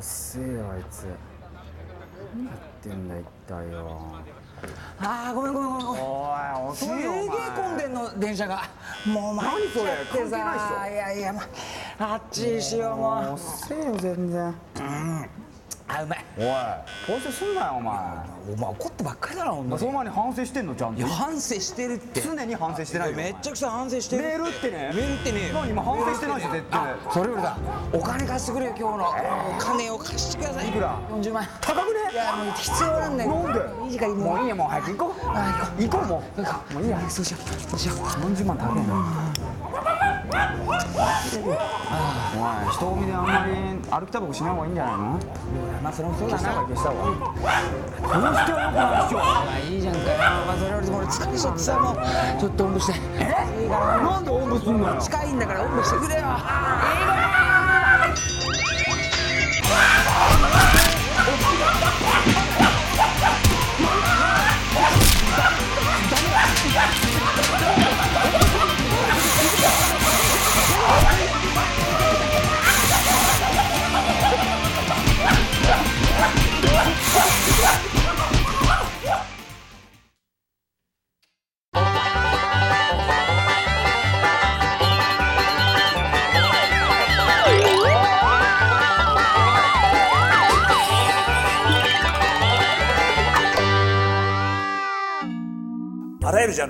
遅えよあいつ。何やってんだ一体よ。ああごめんごめんごめんおいすげえ混んでんの電車が。もう参っちゃってさ。いやいやまあっちにしようもう。遅えよ全然あうまい。おい。反省すんなよお前。お前怒ってばっかりだなほんとに。その前に反省してんのちゃんと。いや反省してるって。常に反省してないよ。めっちゃくちゃ反省してる。メールってね。メールってね何今反省してないし絶対。それよりだ。お金貸してくれよ今日の。お金を貸してください。いくら？40万。円高くね？いやもう必要なんだよ。なんで？いい時間ももういいよもう早く行こう。あ行こう。も行こう。うもういいや。そうしよう。そうしよう。40万高えなおい人混みであんまり歩きタバコしない方がいいんじゃないの？まあそれもそうだな。消した方がいいこうしてはよくないっしょまあいいじゃんかよまあそれよりも俺疲れちゃってさもうちょっとおんぶして。え？いいからなんでおんぶすんのよ？近いんだからおんぶしてくれよ。あらゆる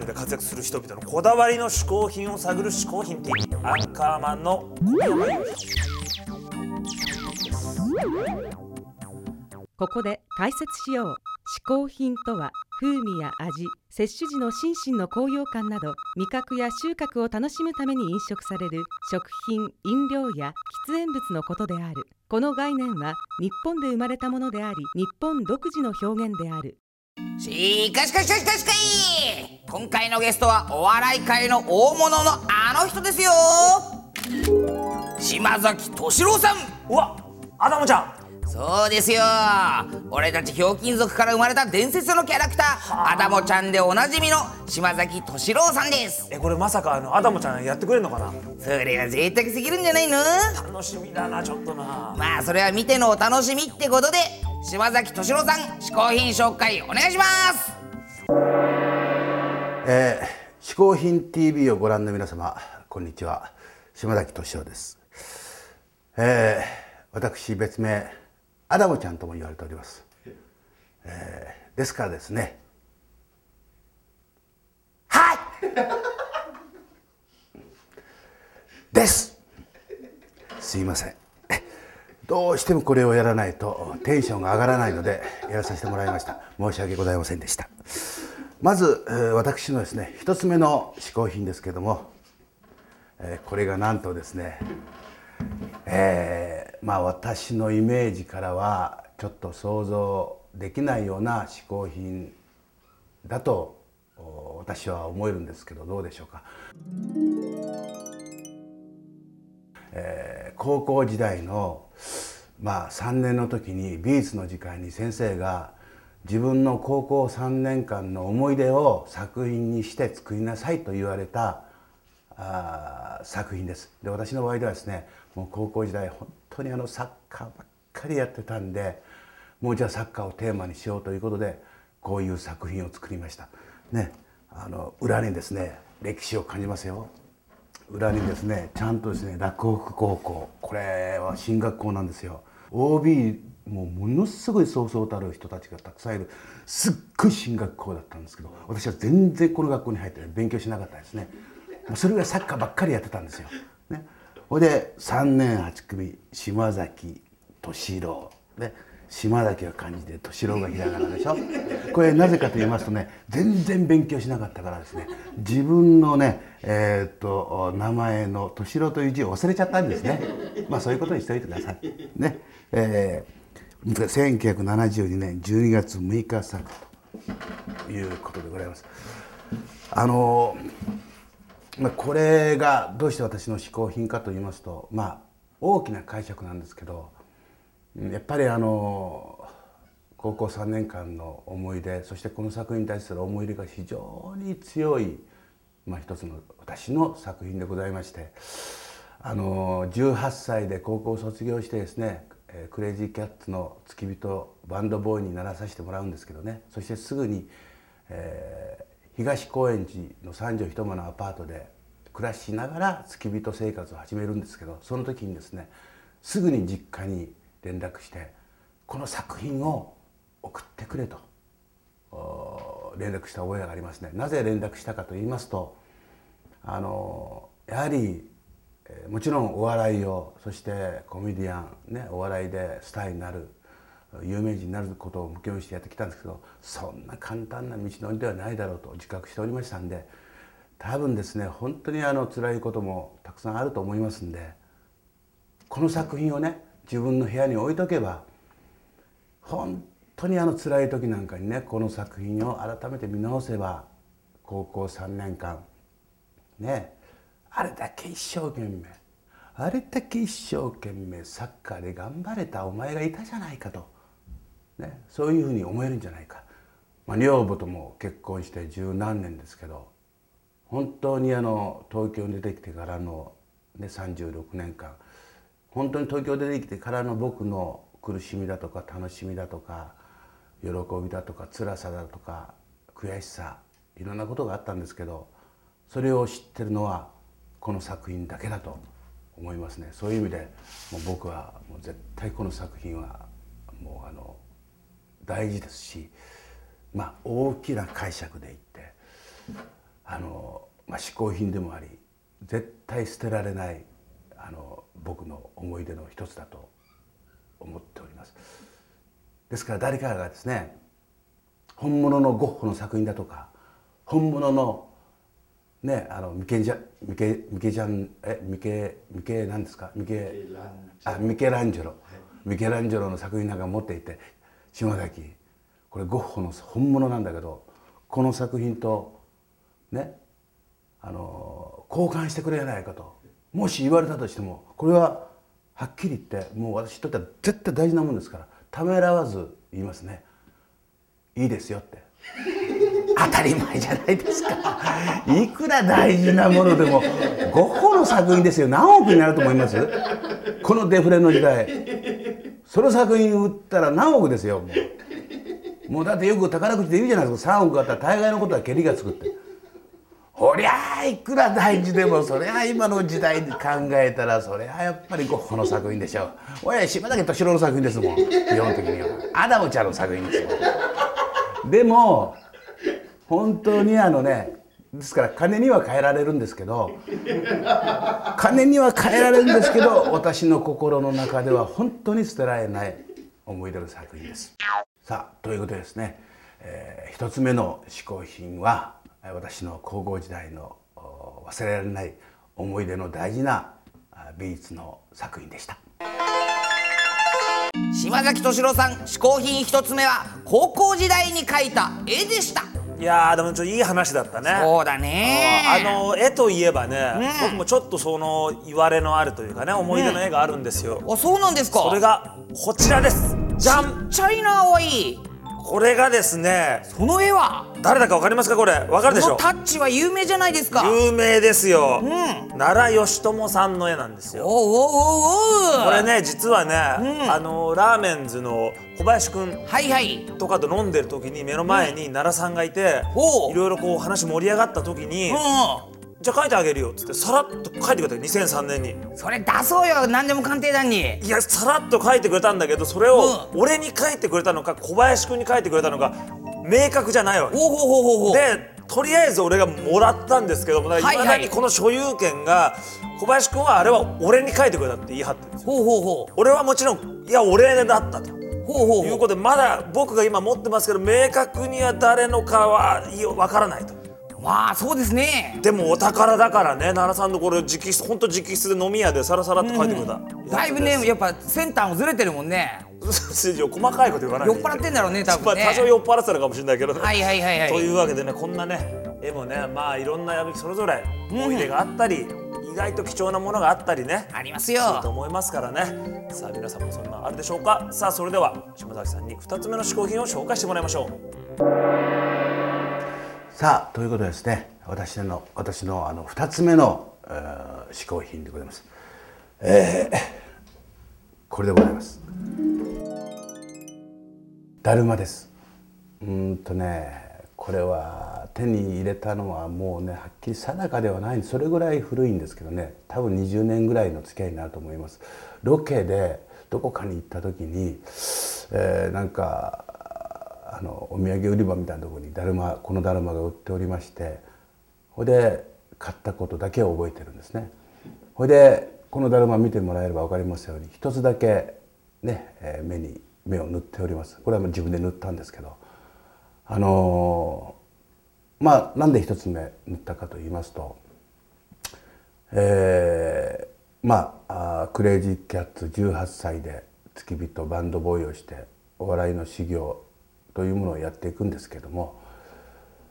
ジャンルで活躍する人々のこだわりの嗜好品を探る嗜好品 TV アンカーマンの小山裕ここで解説しよう嗜好品とは風味や味摂取時の心身の高揚感など味覚や収穫を楽しむために飲食される食品飲料や喫煙物のことである。この概念は日本で生まれたものであり日本独自の表現である。しかしかしかしかしかい今回のゲストはお笑い界の大物のあの人ですよ。島崎敏郎さん。うわアダモちゃん。そうですよ。俺たちひょうきん族から生まれた伝説のキャラクターアダモちゃんでおなじみの島崎敏郎さんです。えこれまさかあのアダモちゃんやってくれるのかな？それは贅沢すぎるんじゃないの？楽しみだなちょっとな。まあそれは見てのお楽しみってことで島崎敏郎さん嗜好品紹介お願いします。えー、嗜好品 TV をご覧の皆様こんにちは。島崎俊夫です、えー、私別名アダムちゃんとも言われております、えー、ですからですね。はい。です。すいません。どうしてもこれをやらないとテンションが上がらないのでやらさせてもらいました。申し訳ございませんでした。まず、私のですね一つ目の嗜好品ですけども、これがなんとですね、えーまあ私のイメージからはちょっと想像できないような嗜好品だと私は思えるんですけどどうでしょうか、えー高校時代のまあ3年の時に美術の時間に先生が自分の高校3年間の思い出を作品にして作りなさいと言われたあ作品です。で私の場合ではですねもう高校時代本当にあのサッカーばっかりやってたんでもうじゃあサッカーをテーマにしようということでこういう作品を作りました。ねあの裏にですね歴史を感じますよ。裏にですねちゃんとですね洛北高校。これは進学校なんですよ。OB もうものすごいそうそうたる人たちがたくさんいる。すっごい進学校だったんですけど私は全然この学校に入って勉強しなかったですね。もうそれぐらいサッカーばっかりやってたんですよ。ね、ほいで3年8組島崎敏郎。ね。島崎が漢字で敏郎がひらがなでしょ？これなぜかと言いますとね全然勉強しなかったからですね。自分のねえーっと名前の敏郎という字を忘れちゃったんですね。まあそういうことにしておいてください。ね。えー、1972年12月6日作ということでございます。あのまあ、これがどうして私の嗜好品かと言いますとまあ大きな解釈なんですけどやっぱりあの高校3年間の思い出そしてこの作品に対する思い入れが非常に強い、まあ、一つの私の作品でございましてあの18歳で高校を卒業してですね、クレイジーキャッツの付き人バンドボーイにならさせてもらうんですけどね。そしてすぐに、えー東高円寺の三畳一間のアパートで暮らしながら付き人生活を始めるんですけどその時にですねすぐに実家に連絡してこの作品を送ってくれと。連絡した覚えがありますね。なぜ連絡したかと言いますとあのやはりもちろんお笑いをそしてコメディアン、ね、お笑いでスターになる有名人になることを目標にしてやってきたんですけどそんな簡単な道のりではないだろうと自覚しておりましたんで多分ですね本当にあの辛いこともたくさんあると思いますんでこの作品をね自分の部屋に置いとけば本当にあの辛い時なんかにねこの作品を改めて見直せば高校3年間ねあれだけ一生懸命あれだけ一生懸命サッカーで頑張れたお前がいたじゃないかと、ね、そういうふうに思えるんじゃないか、まあ、女房とも結婚して十何年ですけど本当にあの東京に出てきてからの、ね、36年間本当に東京出てきてからの僕の苦しみだとか楽しみだとか喜びだとか辛さだとか悔しさいろんなことがあったんですけどそれを知ってるのはこの作品だけだと思いますね。そういう意味でもう僕はもう絶対この作品はもうあの大事ですしまあ大きな解釈でいってあの、まあ、嗜好品でもあり絶対捨てられないあの僕の思い出の一つだと思っております。ですから誰かがですね本物のゴッホの作品だとか本物のねあのミケジャミケミケジャンえミケミケなんですか？ミケあミケランジェロ、ミケランジェロの作品なんか持っていて島崎これゴッホの本物なんだけどこの作品とねあの交換してくれないかともし言われたとしてもこれははっきり言ってもう私にとっては絶対大事なもんですからためらわず言いますね。いいですよって。当たり前じゃないですか。いくら大事なものでもゴッホの作品ですよ。何億になると思います？このデフレの時代。その作品売ったら何億ですよもう。もうだってよく宝くじで言うじゃないですか。3億あったら大概のことはけりがつくってほりゃあいくら大事でもそれは今の時代に考えたらそれはやっぱりゴッホの作品でしょう。おや島崎敏郎の作品ですもん。基本的にはアダムちゃんの作品ですよでも本当にあのねですから金には変えられるんですけど金には変えられるんですけど私の心の中では本当に捨てられない思い出の作品です。さあということでですね、えー一つ目の嗜好品は私の高校時代のお忘れられない思い出の大事なあ美術の作品でした。島崎敏郎さん嗜好品一つ目は高校時代に描いた絵でした。いやーでもちょっといい話だったね。そうだね。あの絵といえばね、僕もちょっとその言われのあるというかね思い出の絵があるんですよ、あそうなんですか。それがこちらです。じゃんチャイナ青いこれがですねその絵は？誰だかわかりますかこれ？わかるでしょ？このタッチは有名じゃないですか。有名ですよ、ん。奈良義朝さんの絵なんですよ。おうおうおうおう。これね実はね、あのラーメンズの小林くんはいはい。とかと飲んでる時に目の前に奈良さんがいて、ほう。いろいろこう話盛り上がった時に、うじゃあ書いてあげるよっつってさらっと書いてくれた2003年にんそれ出そうよ何でも鑑定団に。いやさらっと書いてくれたんだけどそれをう俺に書いてくれたのか小林くんに書いてくれたのか明確じゃないわけ。ほうほうほうほうでとりあえず俺がもらったんですけどもいまだにこの所有権が小林くんはあれは俺に書いてくれたって言い張ってるんですよ。ほうほうほう。俺はもちろんいや俺だったと。ほうほうほう。いうことでまだ僕が今持ってますけど明確には誰のかはいやわからないとまあそうですね。でもお宝だからね奈良さんのこれ直筆本当直筆で飲み屋でサラサラっと書いてくれた、だいぶねやっぱセンターもずれてるもんね。細かいこと言わないで。酔っ払ってんだろうね多分ね。まあ多少酔っ払ってたのかもしれないけどね。はいはいはいはい。というわけでねこんなね絵もねまあいろんな矢吹それぞれ思い出があったり、意外と貴重なものがあったりね。ありますするとよ思いますからね。さあ皆さんもそんなのあるでしょうか。さあそれでは島崎さんに2つ目の嗜好品を紹介してもらいましょうさあということですね私の私のあの2つ目の、えー嗜好品でございます。えーこれでございます。だるまです。うんとねこれは手に入れたのはもうねはっきり定かではないそれぐらい古いんですけどね多分20年ぐらいの付き合いになると思います。ロケでどこかに行った時に、えーなんかあのお土産売り場みたいなところにだるまこのだるまが売っておりましてほいで買ったことだけを覚えてるんですね。ほいでこのだるま見てもらえれば分かりますように一つだけね、え目に目を塗っております。これは自分で塗ったんですけどあのまあなんで一つ目塗ったかと言いますとえーまあクレイジーキャッツ18歳で付き人バンドボーイをしてお笑いの修行というものをやっていくんですけども、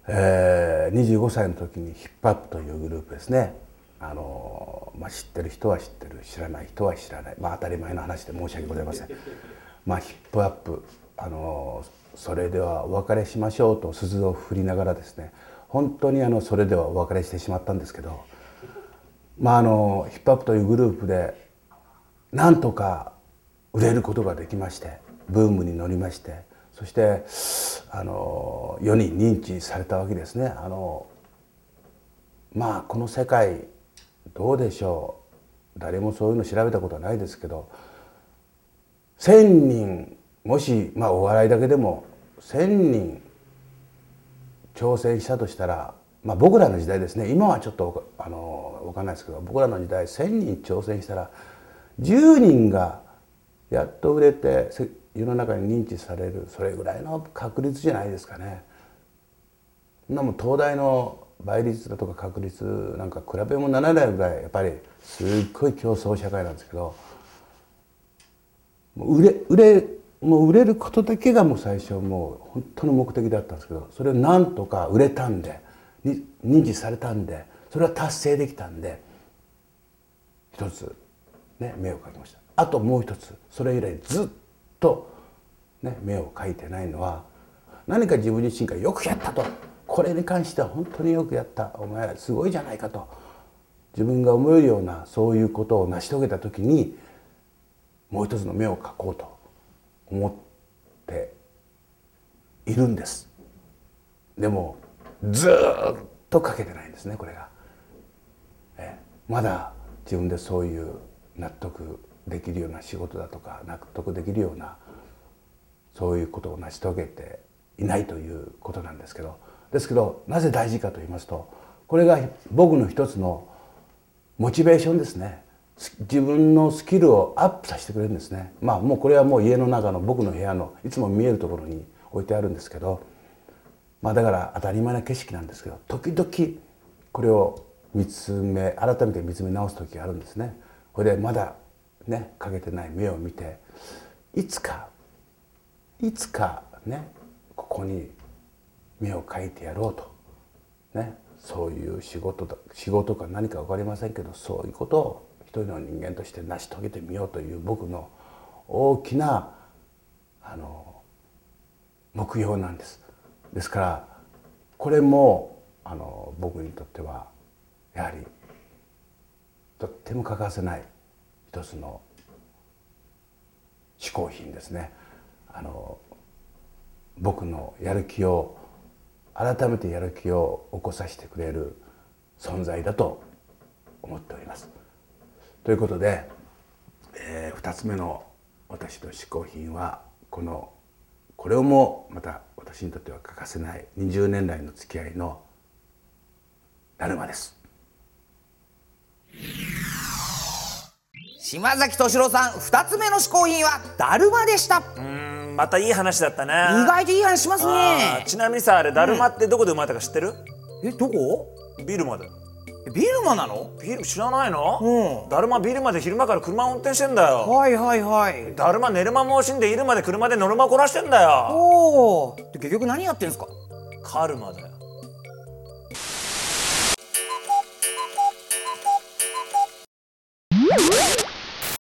えー25歳の時にヒップアップというグループですね。あのまあ、知ってる人は知ってる知らない人は知らない、まあ、当たり前の話で申し訳ございません。まあ、ヒップアップあのそれではお別れしましょうと鈴を振りながらですね。本当にあのそれではお別れしてしまったんですけど、まあ、あのヒップアップというグループでなんとか売れることができましてブームに乗りましてそしてあの世に認知されたわけですね。あのまあこの世界どうでしょう誰もそういうの調べたことはないですけど1,000人もし、まあ、お笑いだけでも1,000人挑戦したとしたら、まあ、僕らの時代ですね今はちょっとあの分かんないですけど僕らの時代1,000人挑戦したら10人がやっと売れて世の中に認知されるそれぐらいの確率じゃないですかね。なも東大の倍率だとか確率なんか比べもならないぐらいやっぱりすっごい競争社会なんですけどもう売れ売れもう売れることだけがもう最初もう本当の目的だったんですけどそれをなんとか売れたんでに認知されたんでそれは達成できたんで一つね目をかけましたあともう一つそれ以来ずっと、ね、目をかいてないのは何か自分自身がよくやったと。これに関しては本当によくやった。お前すごいじゃないかと。自分が思えるようなそういうことを成し遂げた時にもう一つの目を描こうと思っているんです。でもずっと描けてないんですねこれが。まだ自分でそういう納得できるような仕事だとか納得できるようなそういうことを成し遂げていないということなんですけどですけどなぜ大事かと言いますとこれが僕の一つのモチベーションですね。自分のスキルをアップさせてくれるんですね。まあもうこれはもう家の中の僕の部屋のいつも見えるところに置いてあるんですけどまあだから当たり前な景色なんですけど時々これを見つめ改めて見つめ直す時があるんですね。これでまだねかけてない目を見ていつかいつかねここに目を描いてやろうとねそういう仕事だ仕事か何か分かりませんけどそういうことを一人の人間として成し遂げてみようという僕の大きなあの目標なんです。ですからこれもあの僕にとってはやはりとっても欠かせない一つの嗜好品ですね。あの僕のやる気を改めてやる気を起こさせてくれる存在だと思っております。ということで、えー、2つ目の私の嗜好品はこのこれをもまた私にとっては欠かせない20年来の付き合いのだるまです。島崎敏郎さん2つ目の嗜好品はだるまでした。うんまたいい話だったね。意外といい話しますね。ちなみにさあれだるまってどこで生まれたか知ってる、えどこ？ビルマだよビルマなの？ビル知らないの、うん。だるまビルマで昼間から車運転してんだよ。はいはいはい。だるま寝る間も惜しんでいるまで車で乗る間こなしてんだよ。おおで結局何やってんすか？カルマだよ